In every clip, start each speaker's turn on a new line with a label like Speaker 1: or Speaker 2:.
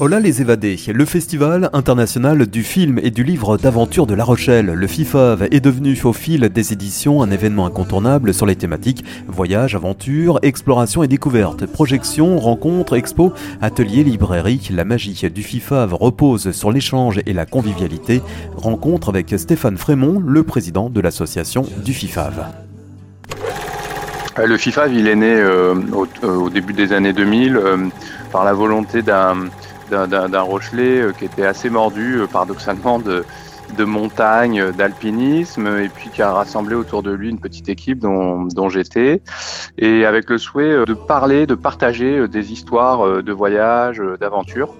Speaker 1: Hola les évadés, le festival international du film et du livre d'aventure de La Rochelle, le FIFAV, est devenu au fil des éditions un événement incontournable sur les thématiques voyage, aventure, exploration et découverte, projections, rencontres, expos, ateliers, librairies. La magie du FIFAV repose sur l'échange et la convivialité. Rencontre avec Stéphane Frémont, le président de l'association du FIFAV.
Speaker 2: Euh, le FIFAV, il est né euh, au, début des années 2000 euh, par la volonté d'un d'un Rochelet euh, qui était assez mordu, euh, paradoxalement, de, de montagne, euh, d'alpinisme, et puis qui a rassemblé autour de lui une petite équipe dont, dont j'étais, et avec le souhait de parler, de partager des histoires de voyage, d'aventure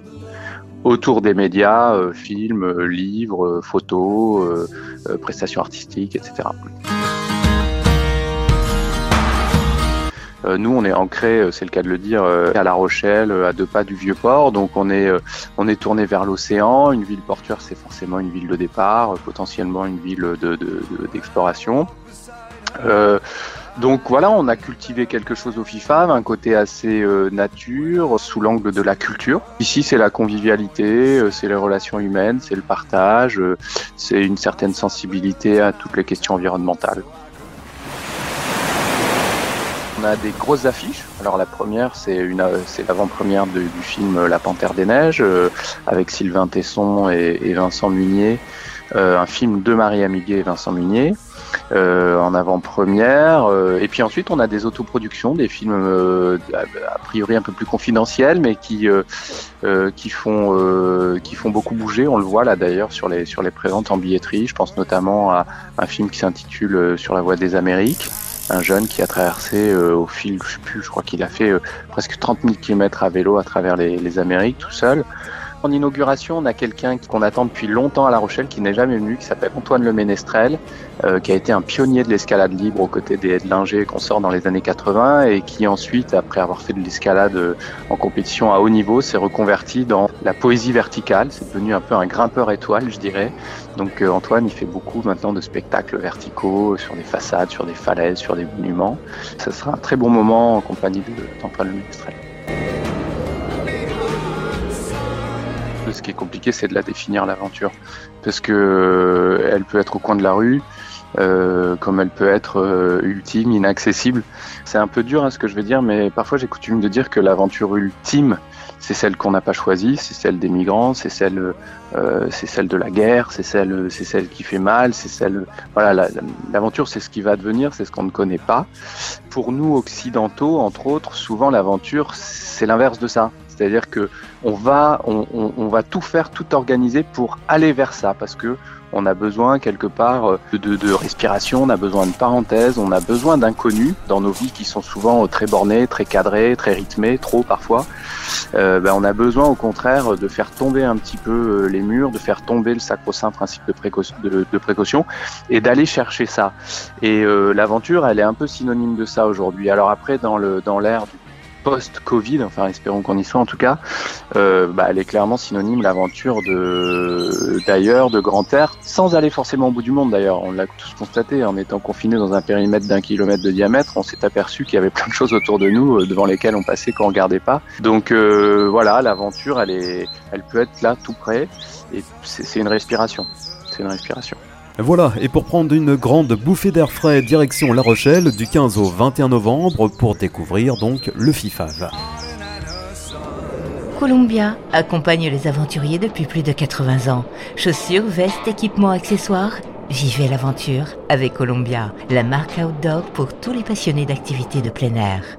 Speaker 2: autour des médias, films, livres, photos, prestations artistiques, etc. nous, on est ancré, euh, c'est le cas de le dire, euh, à La Rochelle, à deux pas du vieux port. Donc, on est, on est tourné vers l'océan. Une ville portuaire, c'est forcément une ville de départ, potentiellement une ville d'exploration. De, donc voilà, on a cultivé quelque chose au FIFA, un côté assez nature, sous l'angle de la culture. Ici, c'est la convivialité, c'est les relations humaines, c'est le partage, c'est une certaine sensibilité à toutes les questions environnementales on a des grosses affiches. Alors la première, c'est une, c'est l'avant-première du film La Panthère des Neiges euh, avec Sylvain Tesson et, Vincent Munier, euh, un film de Marie Amiguet et Vincent Munier. Euh, en avant-première. et puis ensuite, on a des autoproductions, des films a, priori un peu plus confidentiels, mais qui qui font qui font beaucoup bouger. On le voit là d'ailleurs sur les sur les présentes en billetterie. Je pense notamment à un film qui s'intitule Sur la voie des Amériques un jeune qui a traversé euh, au fil, je sais plus, je crois qu'il a fait euh, presque 30 000 km à vélo à travers les, les Amériques tout seul. En inauguration, on a quelqu'un qu'on attend depuis longtemps à La Rochelle, qui n'est jamais venu, qui s'appelle Antoine Le Ménestrel, euh, qui a été un pionnier de l'escalade libre aux côtés des Edlinger qu'on sort dans les années 80 et qui ensuite, après avoir fait de l'escalade euh, en compétition à haut niveau, s'est reconverti dans la poésie verticale. C'est devenu un peu un grimpeur étoile, je dirais. Donc euh, Antoine, il fait beaucoup maintenant de spectacles verticaux sur des façades, sur des falaises, sur des monuments. Ce sera un très bon moment en compagnie d'Antoine Le Ménestrel. Ce qui est compliqué, c'est de la définir l'aventure, parce que euh, elle peut être au coin de la rue, euh, comme elle peut être euh, ultime, inaccessible. C'est un peu dur hein, ce que je vais dire, mais parfois j'ai coutume de dire que l'aventure ultime, c'est celle qu'on n'a pas choisie, c'est celle des migrants, c'est celle, c'est celle de la guerre, c'est celle, c'est celle qui fait mal, c'est celle, voilà, l'aventure, c'est ce qui va devenir, c'est ce qu'on ne connaît pas. Pour nous occidentaux, entre autres, souvent l'aventure, c'est l'inverse de ça. C'est-à-dire que on va, on, va tout faire, tout organiser pour aller vers ça, parce que on a besoin quelque part euh, de, respiration, on a besoin de parenthèses, on a besoin d'inconnus dans nos vies qui sont souvent très bornées, très cadrées, très rythmées, trop parfois. Euh, ben, on a besoin au contraire de faire tomber un petit peu euh, les murs, de faire tomber le sacro-saint principe de, précaution, de, précaution et d'aller chercher ça. Et l'aventure, elle est un peu synonyme de ça aujourd'hui. Alors après, dans le dans l'ère du post-Covid, enfin espérons qu'on y soit en tout cas, euh, bah, elle est clairement synonyme l'aventure de d'ailleurs, de grand air, sans aller forcément au bout du monde d'ailleurs. On l'a tous constaté en étant confiné dans un périmètre d'un kilomètre de diamètre, on s'est aperçu qu'il y avait plein de choses autour de nous euh, devant lesquelles on passait quand on regardait pas. Donc euh, voilà, l'aventure, elle est, elle peut être là tout près et c'est une respiration. C'est une respiration.
Speaker 1: Voilà, et pour prendre une grande bouffée d'air frais, direction La Rochelle du 15 au 21 novembre pour découvrir donc le FIFAV.
Speaker 3: Columbia accompagne les aventuriers depuis plus de 80 ans. Chaussures, vestes, équipements, accessoires. Vivez l'aventure avec Columbia, la marque outdoor pour tous les passionnés d'activités de plein air.